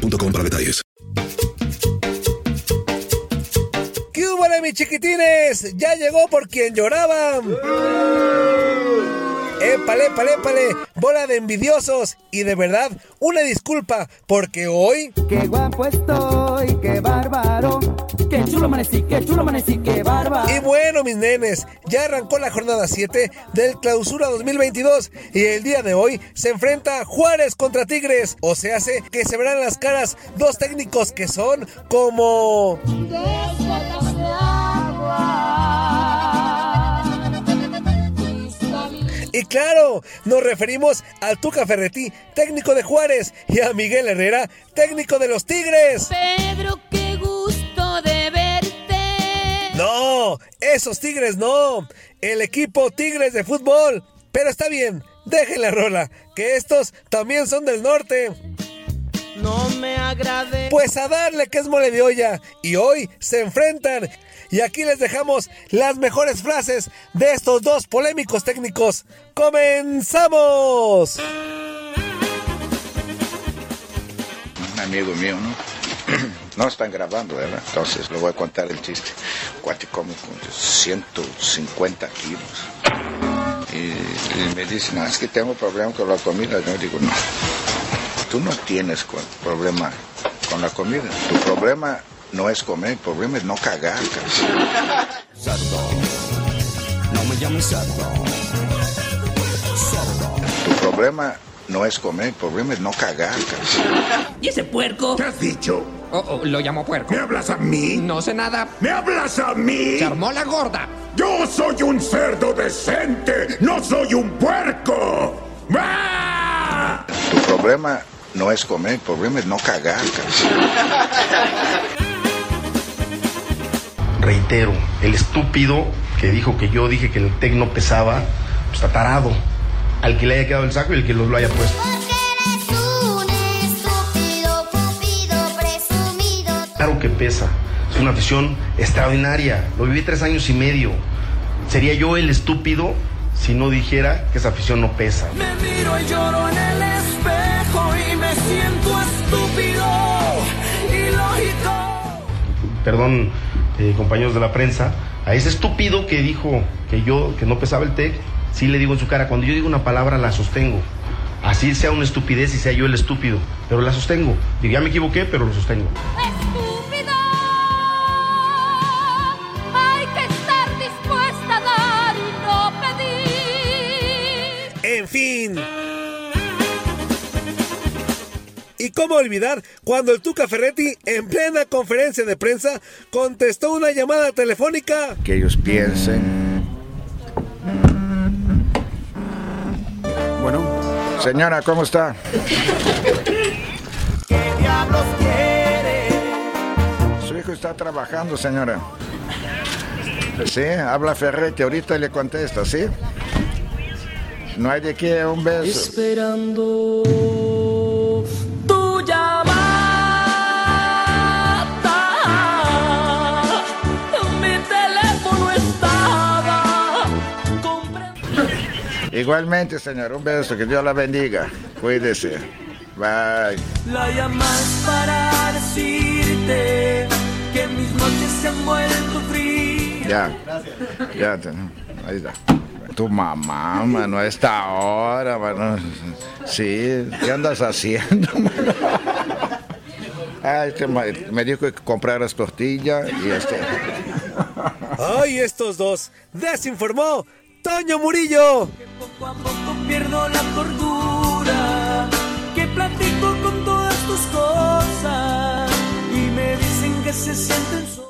boostmobile.com para detalles. ¿Qué hubo, mis chiquitines? Ya llegó por quien lloraban. Épale, épale, épale, bola de envidiosos. Y de verdad, una disculpa, porque hoy. Qué guapo estoy, qué bárbaro. Qué chulo amanecí, qué chulo amanecí, qué bárbaro. Y bueno, mis nenes, ya arrancó la jornada 7 del Clausura 2022. Y el día de hoy se enfrenta Juárez contra Tigres. O se hace que se verán las caras dos técnicos que son como. Y claro, nos referimos al Tuca Ferretti, técnico de Juárez, y a Miguel Herrera, técnico de los Tigres. Pedro, esos Tigres no. El equipo Tigres de fútbol. Pero está bien, déjenla rola, que estos también son del norte. No me agrade. Pues a darle que es mole de olla. Y hoy se enfrentan. Y aquí les dejamos las mejores frases de estos dos polémicos técnicos. ¡Comenzamos! Un amigo mío, ¿no? No están grabando, ¿verdad? Entonces le voy a contar el chiste. Cuate come con 150 kilos. Y, y me dice, no, es que tengo problema con la comida. Yo digo, no, tú no tienes problema con la comida. Tu problema no es comer, el problema es no cagar. No me llames cerdo. Tu problema no es comer, el problema es no cagar. ¿Y ese puerco? ¿Qué has dicho? Oh, oh, lo llamo puerco. ¿Me hablas a mí? No sé nada. ¿Me hablas a mí? Se armó la gorda. Yo soy un cerdo decente, no soy un puerco. ¡Ah! Tu problema no es comer, el problema es no cagar. reitero, el estúpido que dijo que yo dije que el TEC no pesaba, pues está tarado. Al que le haya quedado el saco y el que lo, lo haya puesto. Claro que pesa. Es una afición extraordinaria. Lo viví tres años y medio. Sería yo el estúpido si no dijera que esa afición no pesa. Me miro y lloro en el espejo y me siento estúpido, ilógico. Perdón, eh, compañeros de la prensa, a ese estúpido que dijo que yo, que no pesaba el TEC, sí le digo en su cara, cuando yo digo una palabra la sostengo. Así sea una estupidez y sea yo el estúpido, pero la sostengo. Digo, ya me equivoqué, pero lo sostengo. ¿Y cómo olvidar cuando el Tuca Ferretti, en plena conferencia de prensa, contestó una llamada telefónica? Que ellos piensen. Bueno, Señora, ¿cómo está? ¿Qué diablos quiere? Su hijo está trabajando, señora. Sí, habla Ferretti, ahorita le contesta, ¿sí? No hay de qué, un beso. Esperando tu llamada. Mi teléfono estaba. Igualmente, señor, un beso, que Dios la bendiga. Cuídese. Bye. La llamas para decirte que mis noches se han vuelto frías. Ya. Ya, te- ahí está. Tu mamá, mano, a esta hora, mano. Sí, ¿qué andas haciendo, mano? Ay, que me dijo que compraras tortilla y este. ¡Ay, estos dos! ¡Desinformó! ¡Toño Murillo! Poco a poco pierdo la cordura. Que platico con todas tus cosas. Y me dicen que se sienten solos.